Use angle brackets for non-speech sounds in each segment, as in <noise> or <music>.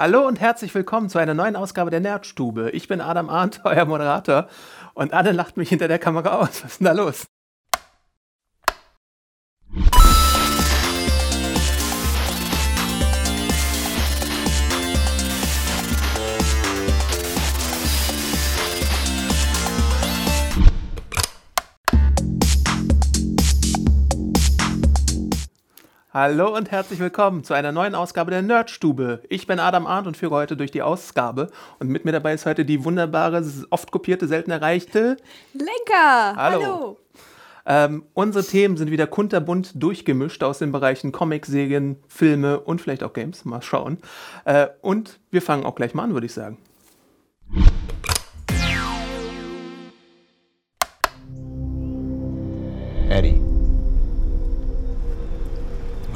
Hallo und herzlich willkommen zu einer neuen Ausgabe der Nerdstube. Ich bin Adam Arndt, <laughs> euer Moderator. Und Anne lacht mich hinter der Kamera aus. Was ist denn da los? Hallo und herzlich willkommen zu einer neuen Ausgabe der Nerdstube. Ich bin Adam Arndt und führe heute durch die Ausgabe. Und mit mir dabei ist heute die wunderbare, oft kopierte, selten erreichte Lenker. Hallo. Hallo. Ähm, unsere Themen sind wieder kunterbunt durchgemischt aus den Bereichen Comic, Serien, Filme und vielleicht auch Games. Mal schauen. Äh, und wir fangen auch gleich mal an, würde ich sagen.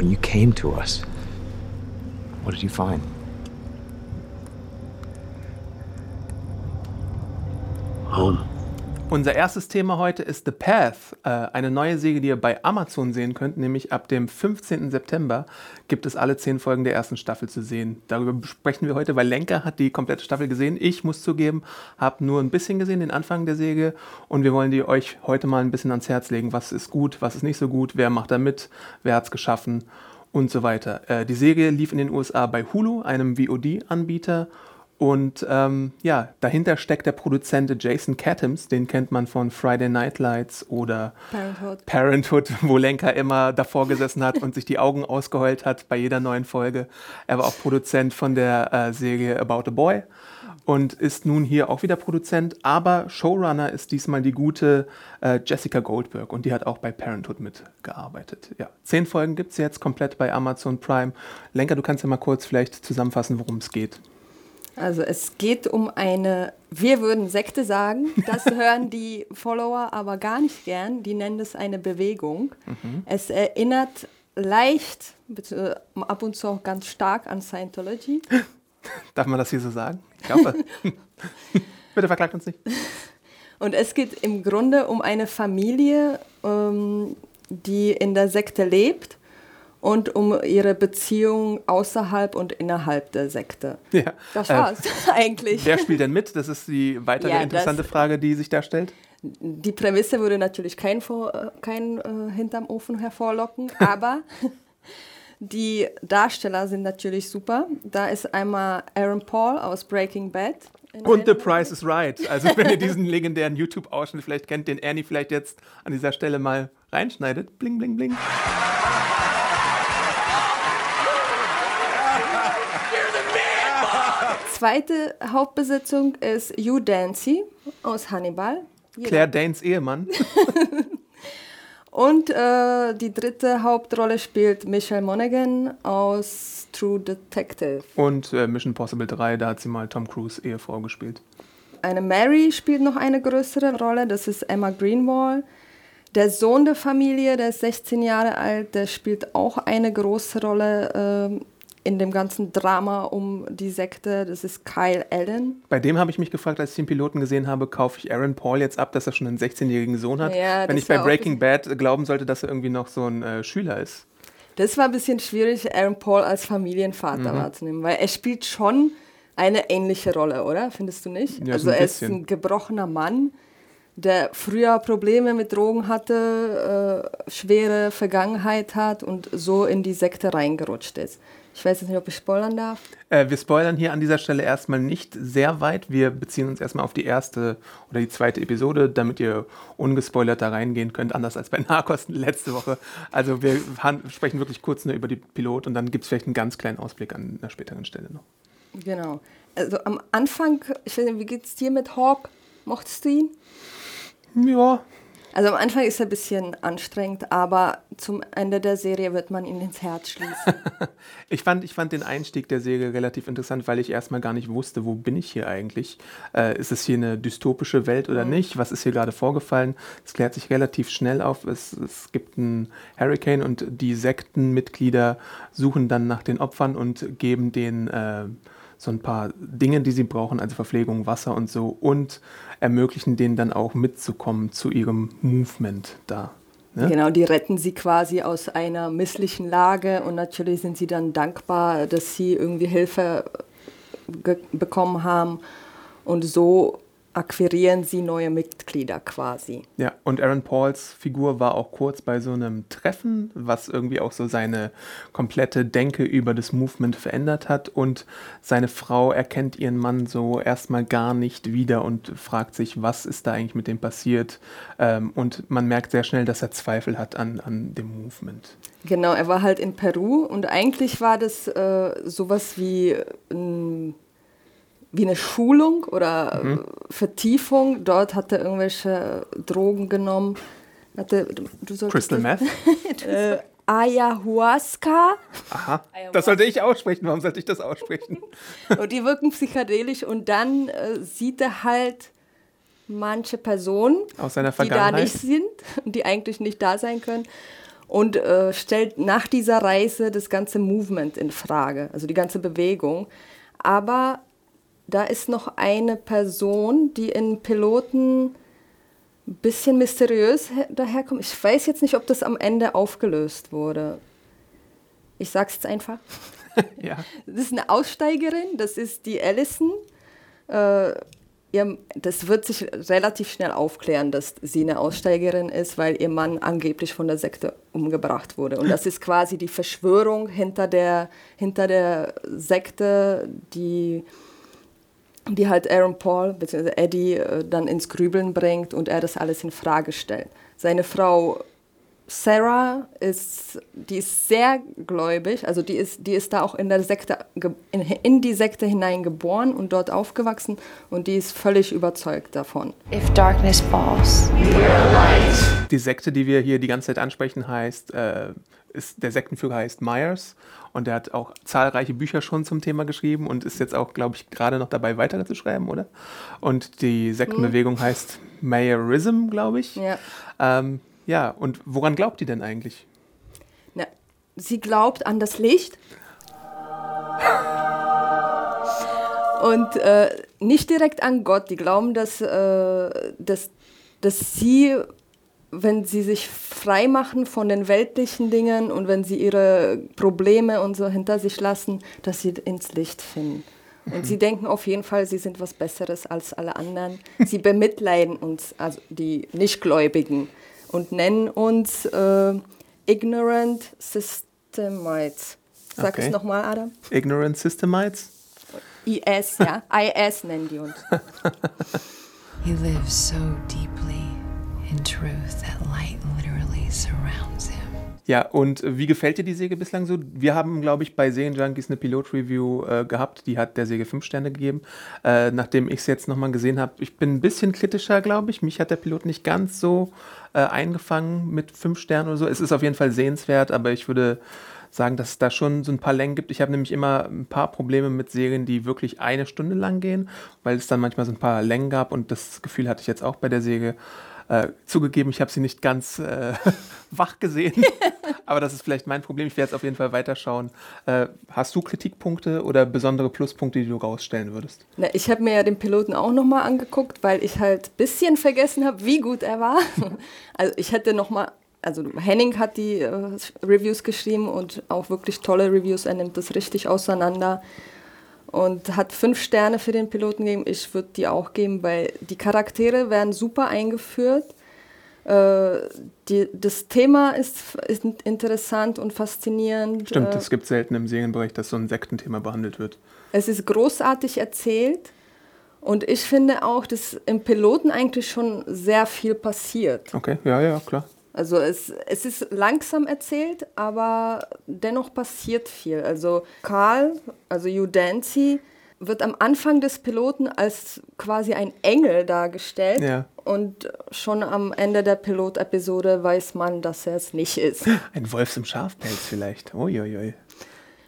When you came to us, what did you find? Home. Unser erstes Thema heute ist The Path, äh, eine neue Serie, die ihr bei Amazon sehen könnt, nämlich ab dem 15. September gibt es alle zehn Folgen der ersten Staffel zu sehen. Darüber sprechen wir heute, weil Lenker hat die komplette Staffel gesehen. Ich muss zugeben, habe nur ein bisschen gesehen, den Anfang der Serie und wir wollen die euch heute mal ein bisschen ans Herz legen. Was ist gut, was ist nicht so gut, wer macht da mit, wer hat es geschaffen und so weiter. Äh, die Serie lief in den USA bei Hulu, einem VOD-Anbieter und ähm, ja, dahinter steckt der Produzent Jason Katims, den kennt man von Friday Night Lights oder Parenthood. Parenthood, <laughs> wo Lenker immer davor gesessen hat und sich die Augen ausgeheult hat bei jeder neuen Folge. Er war auch Produzent von der äh, Serie About a Boy und ist nun hier auch wieder Produzent, aber Showrunner ist diesmal die gute äh, Jessica Goldberg und die hat auch bei Parenthood mitgearbeitet. Ja, zehn Folgen gibt es jetzt komplett bei Amazon Prime. Lenker, du kannst ja mal kurz vielleicht zusammenfassen, worum es geht. Also es geht um eine, wir würden Sekte sagen, das <laughs> hören die Follower aber gar nicht gern, die nennen es eine Bewegung. Es erinnert leicht, ab und zu auch ganz stark an Scientology. <laughs> Darf man das hier so sagen? Ich hoffe. <laughs> Bitte verklagt uns nicht. Und es geht im Grunde um eine Familie, ähm, die in der Sekte lebt und um ihre Beziehung außerhalb und innerhalb der Sekte. Ja. Das Äh, war's <laughs> eigentlich. Wer spielt denn mit? Das ist die weitere Ja, interessante Frage, die sich da stellt. Die Prämisse würde natürlich kein, vor, äh, kein äh, hinterm Ofen hervorlocken, <laughs> aber die Darsteller sind natürlich super. Da ist einmal Aaron Paul aus Breaking Bad. Und The Price is Right. Also wenn ihr diesen <laughs> legendären YouTube-Ausschnitt vielleicht kennt, den Ernie vielleicht jetzt an dieser Stelle mal reinschneidet. Bling, bling, bling. Zweite Hauptbesetzung ist Hugh Dancy aus Hannibal. Jeder- Claire Danes Ehemann. <laughs> Und äh, die dritte Hauptrolle spielt Michelle Monaghan aus True Detective. Und äh, Mission Possible 3, da hat sie mal Tom Cruise Ehefrau gespielt. Eine Mary spielt noch eine größere Rolle, das ist Emma Greenwall. Der Sohn der Familie, der ist 16 Jahre alt, der spielt auch eine große Rolle ähm, in dem ganzen Drama um die Sekte, das ist Kyle Allen. Bei dem habe ich mich gefragt, als ich den Piloten gesehen habe, kaufe ich Aaron Paul jetzt ab, dass er schon einen 16-jährigen Sohn hat? Ja, Wenn ich bei Breaking Bad glauben sollte, dass er irgendwie noch so ein äh, Schüler ist. Das war ein bisschen schwierig, Aaron Paul als Familienvater wahrzunehmen, weil er spielt schon eine ähnliche Rolle, oder? Findest du nicht? Ja, so also er ist ein gebrochener Mann, der früher Probleme mit Drogen hatte, äh, schwere Vergangenheit hat und so in die Sekte reingerutscht ist. Ich weiß jetzt nicht, ob ich spoilern darf. Äh, wir spoilern hier an dieser Stelle erstmal nicht sehr weit. Wir beziehen uns erstmal auf die erste oder die zweite Episode, damit ihr ungespoilert da reingehen könnt, anders als bei Narcos letzte Woche. Also wir sprechen wirklich kurz nur über die Pilot und dann gibt es vielleicht einen ganz kleinen Ausblick an einer späteren Stelle noch. Genau. Also am Anfang, ich weiß nicht, wie geht's dir mit Hawk? Mochtest du ihn? Ja, Also am Anfang ist er ein bisschen anstrengend, aber zum Ende der Serie wird man ihn ins Herz schließen. <laughs> Ich fand, ich fand den Einstieg der Serie relativ interessant, weil ich erstmal gar nicht wusste, wo bin ich hier eigentlich? Äh, ist es hier eine dystopische Welt oder nicht? Was ist hier gerade vorgefallen? Es klärt sich relativ schnell auf. Es, es gibt einen Hurricane und die Sektenmitglieder suchen dann nach den Opfern und geben denen äh, so ein paar Dinge, die sie brauchen, also Verpflegung, Wasser und so, und ermöglichen denen dann auch mitzukommen zu ihrem Movement da. Ne? Genau, die retten sie quasi aus einer misslichen Lage und natürlich sind sie dann dankbar, dass sie irgendwie Hilfe bekommen haben. Und so akquirieren sie neue Mitglieder quasi. Ja, und Aaron Pauls Figur war auch kurz bei so einem Treffen, was irgendwie auch so seine komplette Denke über das Movement verändert hat. Und seine Frau erkennt ihren Mann so erstmal gar nicht wieder und fragt sich, was ist da eigentlich mit dem passiert. Ähm, und man merkt sehr schnell, dass er Zweifel hat an, an dem Movement. Genau, er war halt in Peru und eigentlich war das äh, sowas wie ein wie eine Schulung oder mhm. Vertiefung. Dort hat er irgendwelche Drogen genommen. Hatte, du Crystal Meth? <laughs> äh, Ayahuasca. Aha, das sollte ich aussprechen. Warum sollte ich das aussprechen? <laughs> und die wirken psychedelisch und dann äh, sieht er halt manche Personen, Aus seiner die da nicht sind, <laughs> die eigentlich nicht da sein können und äh, stellt nach dieser Reise das ganze Movement in Frage, also die ganze Bewegung. Aber da ist noch eine Person, die in Piloten ein bisschen mysteriös daherkommt. Ich weiß jetzt nicht, ob das am Ende aufgelöst wurde. Ich sag's jetzt einfach. <laughs> ja. Das ist eine Aussteigerin, das ist die Allison. Äh, ihr, das wird sich relativ schnell aufklären, dass sie eine Aussteigerin ist, weil ihr Mann angeblich von der Sekte umgebracht wurde. Und das ist quasi die Verschwörung hinter der, hinter der Sekte, die die halt Aaron Paul bzw. Eddie äh, dann ins Grübeln bringt und er das alles in Frage stellt. Seine Frau Sarah ist, die ist sehr gläubig, also die ist, die ist da auch in der Sekte, in, in die Sekte hineingeboren und dort aufgewachsen und die ist völlig überzeugt davon. If darkness falls, die Sekte, die wir hier die ganze Zeit ansprechen, heißt, äh, ist, der Sektenführer heißt Myers und der hat auch zahlreiche Bücher schon zum Thema geschrieben und ist jetzt auch, glaube ich, gerade noch dabei, weitere zu schreiben, oder? Und die Sektenbewegung hm. heißt Mayorism, glaube ich. Ja. Ähm, ja, und woran glaubt die denn eigentlich? Na, sie glaubt an das Licht. Und äh, nicht direkt an Gott. Die glauben, dass, äh, dass, dass sie wenn sie sich frei machen von den weltlichen Dingen und wenn sie ihre Probleme und so hinter sich lassen, dass sie ins Licht finden. Und mhm. sie denken auf jeden Fall, sie sind was Besseres als alle anderen. Sie bemitleiden uns, also die Nichtgläubigen, und nennen uns äh, Ignorant Systemites. Sag okay. es nochmal, Adam. Ignorant Systemites? IS, ja. IS nennen die uns. <laughs> He lives so deeply Ja, und wie gefällt dir die Säge bislang so? Wir haben, glaube ich, bei Serienjunkies eine Pilot-Review äh, gehabt, die hat der Säge fünf Sterne gegeben. Äh, nachdem ich es jetzt nochmal gesehen habe, ich bin ein bisschen kritischer, glaube ich. Mich hat der Pilot nicht ganz so äh, eingefangen mit fünf Sternen oder so. Es ist auf jeden Fall sehenswert, aber ich würde sagen, dass es da schon so ein paar Längen gibt. Ich habe nämlich immer ein paar Probleme mit Serien, die wirklich eine Stunde lang gehen, weil es dann manchmal so ein paar Längen gab und das Gefühl hatte ich jetzt auch bei der Säge. Äh, zugegeben, ich habe sie nicht ganz äh, <laughs> wach gesehen, <laughs> aber das ist vielleicht mein Problem. Ich werde jetzt auf jeden Fall weiterschauen. Äh, hast du Kritikpunkte oder besondere Pluspunkte, die du rausstellen würdest? Na, ich habe mir ja den Piloten auch nochmal angeguckt, weil ich halt ein bisschen vergessen habe, wie gut er war. <laughs> also ich hätte nochmal, also Henning hat die äh, Reviews geschrieben und auch wirklich tolle Reviews. Er nimmt das richtig auseinander und hat fünf Sterne für den Piloten gegeben. Ich würde die auch geben, weil die Charaktere werden super eingeführt. Äh, die, das Thema ist, ist, interessant und faszinierend. Stimmt, äh, es gibt selten im Serienbereich, dass so ein Sektenthema behandelt wird. Es ist großartig erzählt und ich finde auch, dass im Piloten eigentlich schon sehr viel passiert. Okay, ja, ja, klar. Also es, es ist langsam erzählt, aber dennoch passiert viel. Also Karl, also Udancy, wird am Anfang des Piloten als quasi ein Engel dargestellt. Ja. Und schon am Ende der Pilotepisode weiß man, dass er es nicht ist. <laughs> Ein Wolfs im Schafpelz vielleicht. Uiuiui.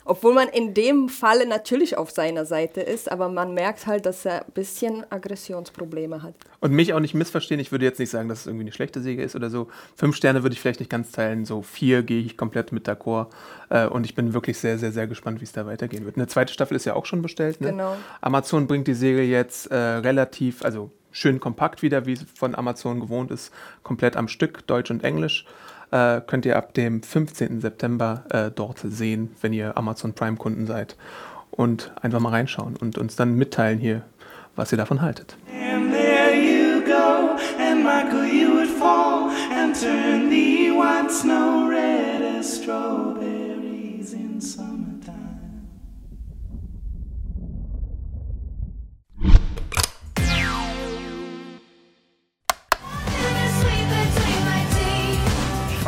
Obwohl man in dem Falle natürlich auf seiner Seite ist, aber man merkt halt, dass er ein bisschen Aggressionsprobleme hat. Und mich auch nicht missverstehen, ich würde jetzt nicht sagen, dass es irgendwie eine schlechte Säge ist oder so. Fünf Sterne würde ich vielleicht nicht ganz teilen, so vier gehe ich komplett mit d'accord. Äh, und ich bin wirklich sehr, sehr, sehr gespannt, wie es da weitergehen wird. Eine zweite Staffel ist ja auch schon bestellt. Ne? Genau. Amazon bringt die Säge jetzt äh, relativ, also schön kompakt wieder, wie es von Amazon gewohnt ist, komplett am Stück, Deutsch und Englisch äh, könnt ihr ab dem 15. September äh, dort sehen, wenn ihr Amazon Prime-Kunden seid. und einfach mal reinschauen und uns dann mitteilen hier, was ihr davon haltet. And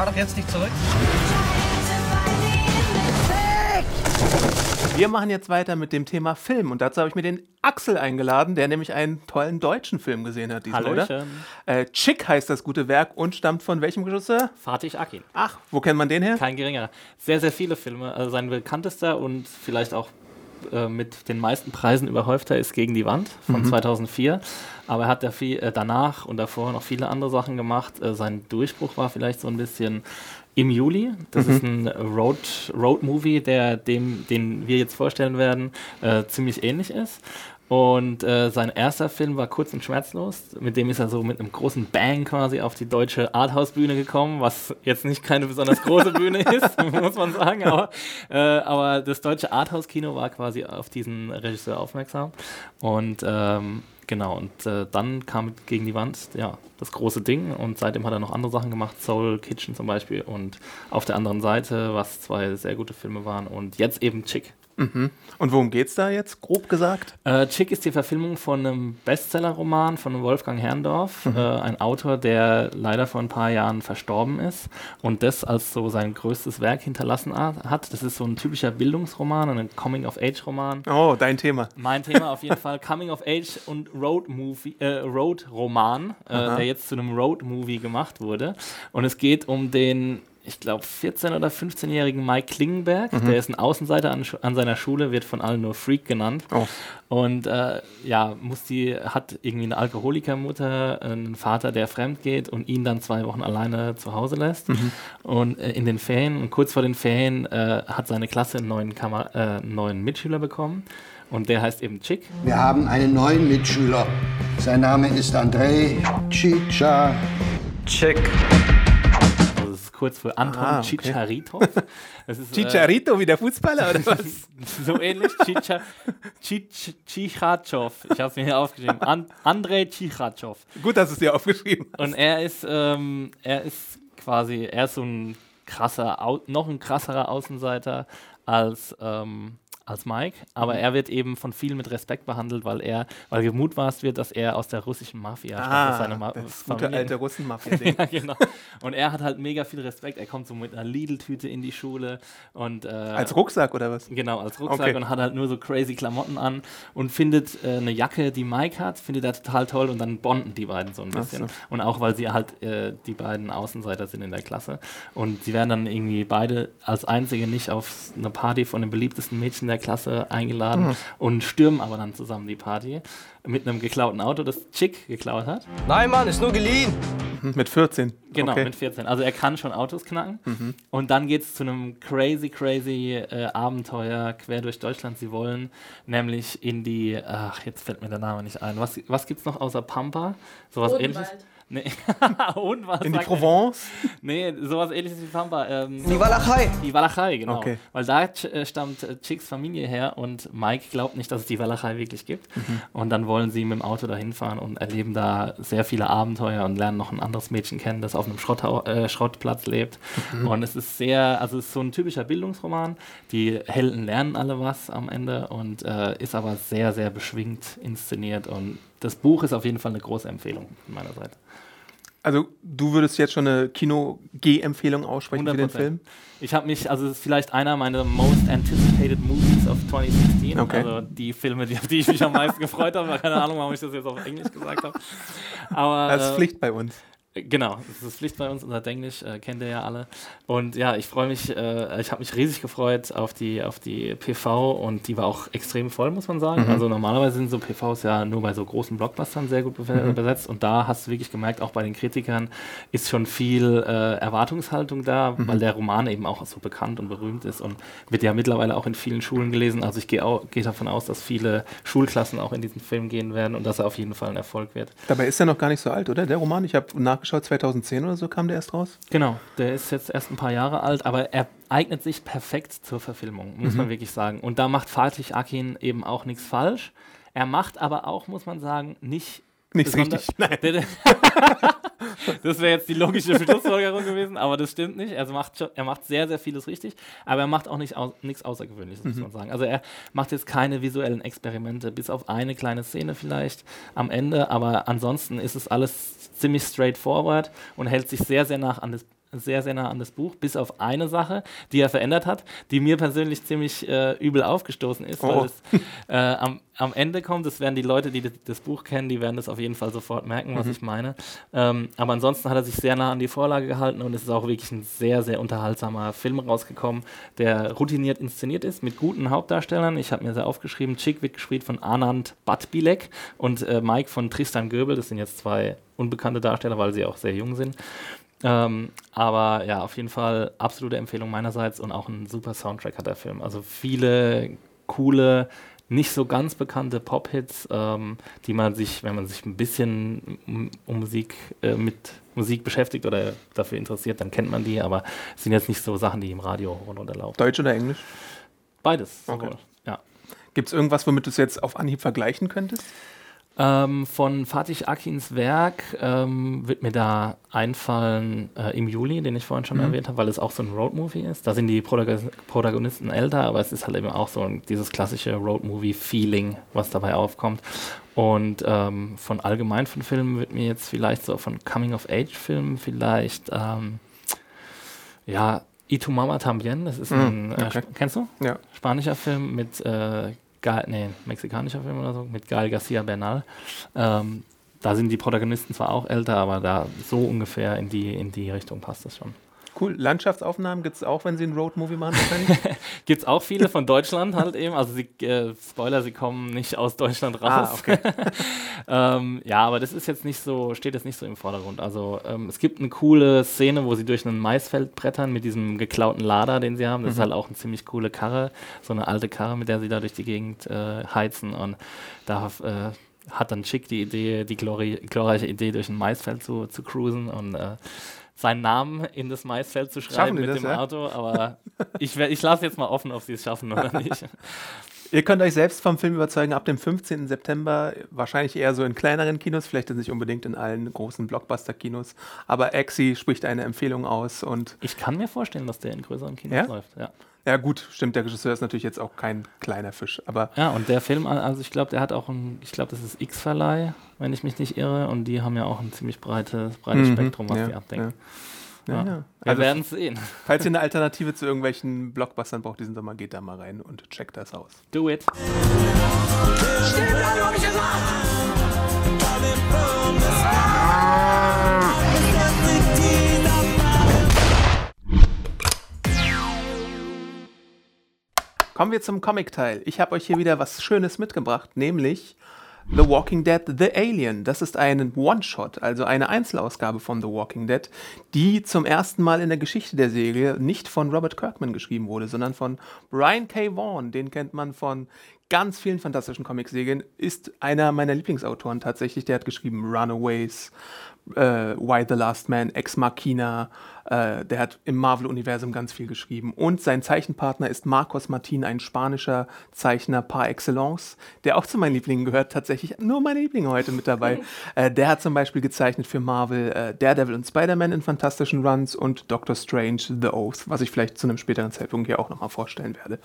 Fahr doch jetzt nicht zurück. Wir machen jetzt weiter mit dem Thema Film und dazu habe ich mir den Axel eingeladen, der nämlich einen tollen deutschen Film gesehen hat diesmal, oder? Hallöchen. Äh, Chick heißt das gute Werk und stammt von welchem Regisseur? Fatih Akin. Ach, wo kennt man den her? Kein geringerer. Sehr, sehr viele Filme. Also sein bekanntester und vielleicht auch äh, mit den meisten Preisen überhäufter ist Gegen die Wand von 2004. Aber er hat ja viel, äh, danach und davor noch viele andere Sachen gemacht. Äh, sein Durchbruch war vielleicht so ein bisschen im Juli. Das ist ein Road, Road Movie, der dem, den wir jetzt vorstellen werden, äh, ziemlich ähnlich ist. Und äh, sein erster Film war Kurz und Schmerzlos. Mit dem ist er so mit einem großen Bang quasi auf die deutsche Arthouse-Bühne gekommen, was jetzt nicht keine besonders große Bühne <laughs> ist, <laughs> muss man sagen. Aber, äh, aber das deutsche Arthouse-Kino war quasi auf diesen Regisseur aufmerksam. Und ähm, genau, und äh, dann kam gegen die Wand ja, das große Ding. Und seitdem hat er noch andere Sachen gemacht, Soul Kitchen zum Beispiel. Und auf der anderen Seite, was zwei sehr gute Filme waren. Und jetzt eben Chick. Und worum geht's da jetzt, grob gesagt? Äh, Chick ist die Verfilmung von einem Bestseller-Roman von Wolfgang Herrndorf, äh, ein Autor, der leider vor ein paar Jahren verstorben ist und das als so sein größtes Werk hinterlassen hat. Das ist so ein typischer Bildungsroman, ein Coming-of-Age-Roman. Oh, dein Thema. Mein Thema <laughs> auf jeden Fall Coming of Age und Road Movie, äh, Road Roman, äh, der jetzt zu einem Road Movie gemacht wurde. Und es geht um den, ich glaube, 14- oder 15-jährigen Mike Klingenberg. Der ist ein Außenseiter an, an seiner Schule, wird von allen nur Freak genannt. Oh. Und äh, ja, muss die, hat irgendwie eine Alkoholikermutter, einen Vater, der fremd geht und ihn dann zwei Wochen alleine zu Hause lässt. Und äh, in den Ferien, und kurz vor den Ferien, äh, hat seine Klasse einen neuen, Kammer, äh, einen neuen Mitschüler bekommen. Und der heißt eben Chick. Wir haben einen neuen Mitschüler. Sein Name ist Andrei Chicha. Chick. Kurz für Anton Ah, okay. Chicharitov. <laughs> Ist, äh, Chicharito wie der Fußballer oder <laughs> was? so ähnlich. Chicha, Chich, Chichachow. Ich habe es mir hier aufgeschrieben. An, Andrei Chichachow. Gut, dass du es dir aufgeschrieben hast. Und er ist, ähm, er ist quasi, er ist so ein krasser, noch ein krasserer Außenseiter als, ähm, als Mike, aber er wird eben von vielen mit Respekt behandelt, weil er, weil gemutmaßt wird, dass er aus der russischen Mafia stammt, dass seine Ma Ah, das gute Familie- alte Russen-Mafia-Ding. <laughs> ja, genau. Und er hat halt mega viel Respekt. Er kommt so mit einer Lidl-Tüte in die Schule und äh, Als Rucksack oder was? Genau, als Rucksack Okay. und hat halt nur so crazy Klamotten an und findet äh, eine Jacke, die Mike hat, findet er total toll und dann bonden die beiden so ein bisschen. so. Und auch, weil sie halt äh, die beiden Außenseiter sind in der Klasse. Und sie werden dann irgendwie beide als einzige nicht auf eine Party von dem beliebtesten Mädchen der Klasse eingeladen Mhm. und stürmen aber dann zusammen die Party mit einem geklauten Auto, das Chick geklaut hat. Nein, Mann, ist nur geliehen. Hm, Mit 14. Genau, okay. mit 14. Also er kann schon Autos knacken. Mhm. Und dann geht es zu einem crazy, crazy äh, Abenteuer quer durch Deutschland. Sie wollen nämlich in die, ach, jetzt fällt mir der Name nicht ein. Was, was gibt es noch außer Pampa? Sowas ähnliches? Nee. <laughs> Und was In die? Provence? Nee, sowas ähnliches wie Pampa. Ähm, Die Walachei. die Walachei, genau. Okay. Weil da ch- äh, stammt äh, Chicks Familie her und Mike glaubt nicht, dass es die Walachei wirklich gibt. Mhm. Und dann wollen sie mit dem Auto dahin fahren und erleben da sehr viele Abenteuer und lernen noch ein anderes Mädchen kennen, das auf einem Schrotthau äh, Schrottplatz lebt. Mhm. Und es ist sehr, also es ist so ein typischer Bildungsroman. Die Helden lernen alle was am Ende und äh, ist aber sehr, sehr beschwingt inszeniert. Und das Buch ist auf jeden Fall eine große Empfehlung von meiner Seite. Also, du würdest jetzt schon eine Kino-G-Empfehlung aussprechen für den 100%. Film? Ich habe mich, also es ist vielleicht einer meiner most anticipated movies of 2016. Okay. Also die Filme, die, auf die ich mich am meisten gefreut habe. Keine Ahnung, warum ich das jetzt auf Englisch gesagt habe. Aber Das ist äh, Pflicht bei uns. Genau, das ist Pflicht bei uns, unser Englisch äh, kennt ihr ja alle. Und ja, ich freue mich, äh, ich habe mich riesig gefreut auf die, auf die PV und die war auch extrem voll, muss man sagen. Also normalerweise sind so PVs ja nur bei so großen Blockbustern sehr gut be besetzt und da hast du wirklich gemerkt, auch bei den Kritikern ist schon viel äh, Erwartungshaltung da, weil der Roman eben auch so bekannt und berühmt ist und wird ja mittlerweile auch in vielen Schulen gelesen. Also ich gehe gehe davon aus, dass viele Schulklassen auch in diesen Film gehen werden und dass er auf jeden Fall ein Erfolg wird. Dabei ist er noch gar nicht so alt, oder? Der Roman, ich habe nachgeschaut, nachgeschaut, 2010 oder so kam der erst raus. Genau, der ist jetzt erst ein paar Jahre alt, aber er eignet sich perfekt zur Verfilmung, muss Mhm. man wirklich sagen. Und da macht Fatih Akin eben auch nichts falsch. Er macht aber auch, muss man sagen, nicht Nichts richtig. Nein. <laughs> das wäre jetzt die logische Schlussfolgerung gewesen, aber das stimmt nicht. Er macht, er macht sehr, sehr vieles richtig, aber er macht auch nicht au nichts Außergewöhnliches, muss Mhm. man sagen. Also er macht jetzt keine visuellen Experimente, bis auf eine kleine Szene vielleicht am Ende, aber ansonsten ist es alles ziemlich straightforward und hält sich sehr, sehr nach an das sehr, sehr nah an das Buch, bis auf eine Sache, die er verändert hat, die mir persönlich ziemlich äh, übel aufgestoßen ist, Oh. weil es äh, am, am Ende kommt, das werden die Leute, die das, Buch kennen, die werden das auf jeden Fall sofort merken, was Mhm. ich meine. Ähm, aber ansonsten hat er sich sehr nah an die Vorlage gehalten und es ist auch wirklich ein sehr, sehr unterhaltsamer Film rausgekommen, der routiniert inszeniert ist, mit guten Hauptdarstellern. Ich habe mir sehr aufgeschrieben, Chick wird gespielt von Anand Batbilek und äh, Mike von Tristan Göbel. Das sind jetzt zwei unbekannte Darsteller, weil sie auch sehr jung sind. Ähm, aber ja, auf jeden Fall absolute Empfehlung meinerseits und auch ein super Soundtrack hat der Film. Also viele coole, nicht so ganz bekannte Pop-Hits, ähm, die man sich, wenn man sich ein bisschen um, um Musik äh, mit Musik beschäftigt oder dafür interessiert, dann kennt man die, aber es sind jetzt nicht so Sachen, die im Radio runterlaufen. Deutsch oder Englisch? Beides. Okay. sowohl, Ja. Gibt es irgendwas, womit du es jetzt auf Anhieb vergleichen könntest? Ähm, von Fatih Akins Werk ähm, wird mir da einfallen äh, im Juli, den ich vorhin schon Mhm. erwähnt habe, weil es auch so ein Roadmovie ist. Da sind die Protago Protagonisten älter, aber es ist halt eben auch so ein, dieses klassische Roadmovie-Feeling, was dabei aufkommt. Und ähm, von allgemein von Filmen wird mir jetzt vielleicht so von Coming-of-Age-Filmen vielleicht, ähm, ja, Y tu Mama Tambien, das ist ein, Mhm, äh, okay. kennst du? Ja. Spanischer Film mit, äh, Gal, nee, mexikanischer Film oder so, mit Gael Garcia Bernal. Ähm, da sind die Protagonisten zwar auch älter, aber da so ungefähr in die, in die Richtung passt das schon. Cool. Landschaftsaufnahmen gibt es auch, wenn sie einen Roadmovie machen wahrscheinlich? <laughs> Gibt es auch viele von Deutschland halt eben. Also sie, äh, Spoiler, sie kommen nicht aus Deutschland raus. Ah, okay. <laughs> ähm, ja, aber das ist jetzt nicht so, steht jetzt nicht so im Vordergrund. Also ähm, es gibt eine coole Szene, wo sie durch ein Maisfeld brettern mit diesem geklauten Lader, den sie haben. Das ist Mhm. halt auch eine ziemlich coole Karre, so eine alte Karre, mit der sie da durch die Gegend äh, heizen. Und da äh, hat dann Chick die Idee, die glorreiche Idee, durch ein Maisfeld zu, zu cruisen und äh, seinen Namen in das Maisfeld zu schreiben mit das, dem ja? Auto. Aber <laughs> ich, ich lasse jetzt mal offen, ob sie es schaffen oder nicht. Ihr könnt euch selbst vom Film überzeugen, ab dem 15. September, wahrscheinlich eher so in kleineren Kinos, vielleicht nicht unbedingt in allen großen Blockbuster-Kinos, aber Exi spricht eine Empfehlung aus und Ich kann mir vorstellen, dass der in größeren Kinos Ja? läuft. Ja. Ja gut, stimmt, der Regisseur ist natürlich jetzt auch kein kleiner Fisch, aber ja, und der Film, also ich glaube, der hat auch ein, ich glaube, das ist X-Verleih, wenn ich mich nicht irre, und die haben ja auch ein ziemlich breites, breites Mhm, Spektrum, was ja, die abdenken. Ja, Ja. ja. Wir Also, werden es sehen. <laughs> falls ihr eine Alternative zu irgendwelchen Blockbustern braucht diesen Sommer, geht da mal rein und checkt das aus. Do it. Kommen wir zum Comic-Teil. Ich habe euch hier wieder was Schönes mitgebracht, nämlich The Walking Dead The Alien. Das ist ein One-Shot, also eine Einzelausgabe von The Walking Dead, die zum ersten Mal in der Geschichte der Serie nicht von Robert Kirkman geschrieben wurde, sondern von Brian K. Vaughan. Den kennt man von ganz vielen fantastischen Comic-Serien, ist einer meiner Lieblingsautoren tatsächlich. Der hat geschrieben Runaways, äh, Why the Last Man, Ex Machina. Äh, der hat im Marvel-Universum ganz viel geschrieben. Und sein Zeichenpartner ist Marcos Martin, ein spanischer Zeichner par excellence, der auch zu meinen Lieblingen gehört. Tatsächlich nur meine Lieblinge heute mit dabei. <laughs> äh, der hat zum Beispiel gezeichnet für Marvel äh, Daredevil und Spider-Man in fantastischen Runs und Doctor Strange The Oath, was ich vielleicht zu einem späteren Zeitpunkt hier auch nochmal vorstellen werde.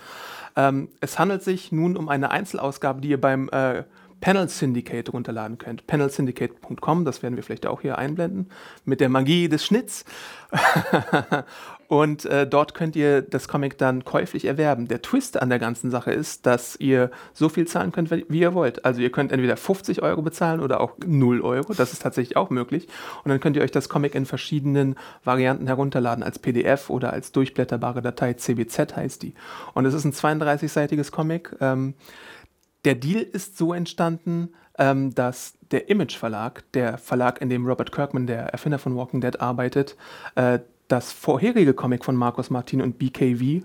Ähm, es handelt sich nun um eine Einzelausgabe, die ihr beim äh, Panel Syndicate runterladen könnt. Panelsyndicate.com, das werden wir vielleicht auch hier einblenden, mit der Magie des Schnitts. <laughs> Und äh, dort könnt ihr das Comic dann käuflich erwerben. Der Twist an der ganzen Sache ist, dass ihr so viel zahlen könnt, wie ihr wollt. Also ihr könnt entweder 50 Euro bezahlen oder auch 0 Euro. Das ist tatsächlich auch möglich. Und dann könnt ihr euch das Comic in verschiedenen Varianten herunterladen, als PDF oder als durchblätterbare Datei. CBZ heißt die. Und es ist ein 32-seitiges Comic. Ähm, der Deal ist so entstanden, ähm, dass der Image Verlag, der Verlag, in dem Robert Kirkman, der Erfinder von Walking Dead, arbeitet, äh, das vorherige Comic von Marcos Martin und BKV,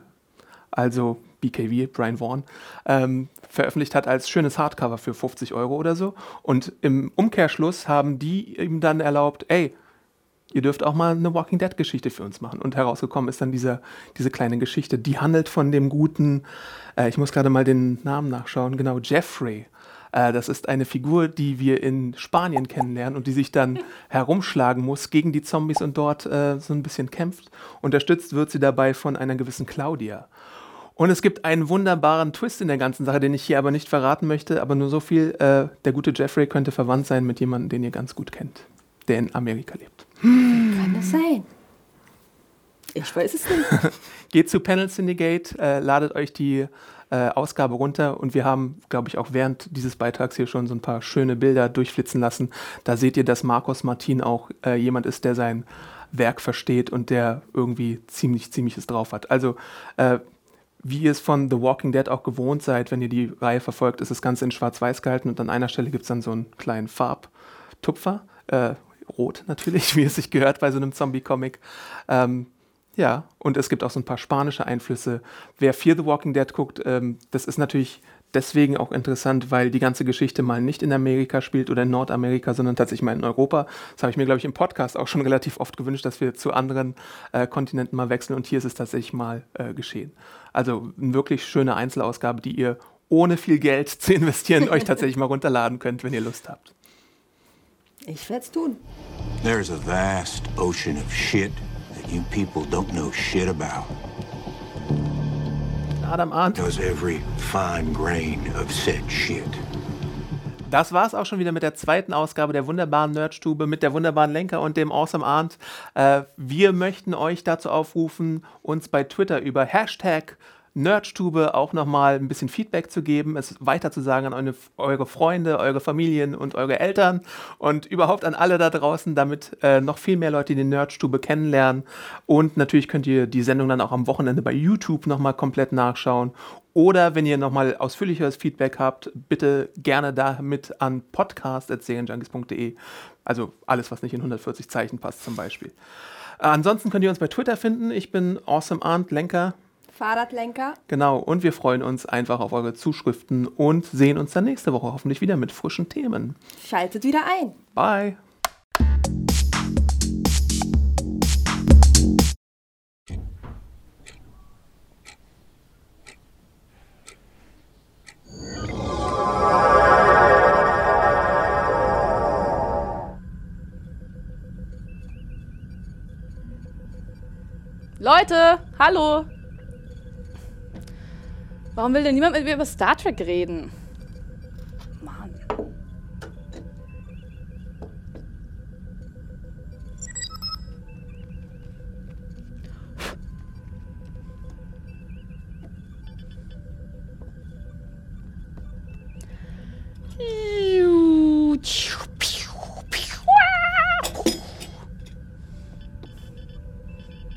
also BKV, Brian Vaughan, ähm, veröffentlicht hat als schönes Hardcover für 50 Euro oder so. Und im Umkehrschluss haben die ihm dann erlaubt, ey, ihr dürft auch mal eine Walking Dead Geschichte für uns machen. Und herausgekommen ist dann dieser, diese kleine Geschichte, die handelt von dem guten, äh, ich muss gerade mal den Namen nachschauen, genau, Jeffrey. Äh, das ist eine Figur, die wir in Spanien kennenlernen und die sich dann <laughs> herumschlagen muss gegen die Zombies und dort äh, so ein bisschen kämpft. Unterstützt wird sie dabei von einer gewissen Claudia. Und es gibt einen wunderbaren Twist in der ganzen Sache, den ich hier aber nicht verraten möchte, aber nur so viel, äh, der gute Jeffrey könnte verwandt sein mit jemandem, den ihr ganz gut kennt, der in Amerika lebt. Kann das sein? Ich weiß es nicht. <laughs> Geht zu Panel Syndicate, äh, ladet euch die äh, Ausgabe runter und wir haben, glaube ich, auch während dieses Beitrags hier schon so ein paar schöne Bilder durchflitzen lassen. Da seht ihr, dass Marcos Martin auch äh, jemand ist, der sein Werk versteht und der irgendwie ziemlich, ziemliches drauf hat. Also, äh, wie ihr es von The Walking Dead auch gewohnt seid, wenn ihr die Reihe verfolgt, ist das Ganze in Schwarz-Weiß gehalten und an einer Stelle gibt es dann so einen kleinen Farbtupfer. Äh, rot natürlich, <laughs> wie es sich gehört bei so einem Zombie-Comic. Ähm, ja, und es gibt auch so ein paar spanische Einflüsse. Wer Fear the Walking Dead guckt, ähm, das ist natürlich deswegen auch interessant, weil die ganze Geschichte mal nicht in Amerika spielt oder in Nordamerika, sondern tatsächlich mal in Europa. Das habe ich mir, glaube ich, im Podcast auch schon <laughs> relativ oft gewünscht, dass wir zu anderen äh, Kontinenten mal wechseln und hier ist es tatsächlich mal äh, geschehen. Also eine wirklich schöne Einzelausgabe, die ihr ohne viel Geld <laughs> zu investieren euch tatsächlich mal runterladen könnt, wenn ihr Lust habt. Ich werde es tun. There's a vast ocean of shit that you people don't know shit about. Adam Arndt. Knows every fine grain of said shit. Das war es auch schon wieder mit der zweiten Ausgabe der wunderbaren Nerdstube mit der wunderbaren Lenker und dem Awesome Arndt. Äh, wir möchten euch dazu aufrufen, uns bei Twitter über Hashtag Nerdstube auch nochmal ein bisschen Feedback zu geben, es weiter zu sagen an eure, Freunde, eure Familien und eure Eltern und überhaupt an alle da draußen, damit äh, noch viel mehr Leute die Nerdstube kennenlernen. Und natürlich könnt ihr die Sendung dann auch am Wochenende bei YouTube nochmal komplett nachschauen. Oder wenn ihr nochmal ausführlicheres Feedback habt, bitte gerne damit an podcast.serienjunkies.de. Also alles, was nicht in 140 Zeichen passt zum Beispiel. Ansonsten könnt ihr uns bei Twitter finden. Ich bin Awesome Arndt Lenker. Fahrradlenker. Genau, und wir freuen uns einfach auf eure Zuschriften und sehen uns dann nächste Woche hoffentlich wieder mit frischen Themen. Schaltet wieder ein. Bye. Leute, hallo! Warum will denn niemand mit mir über Star Trek reden? Mann.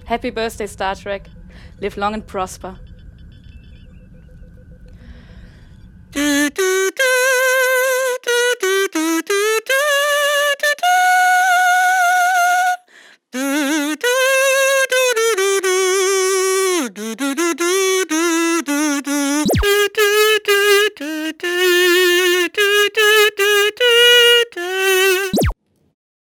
Happy birthday, Star Trek. Live long and prosper.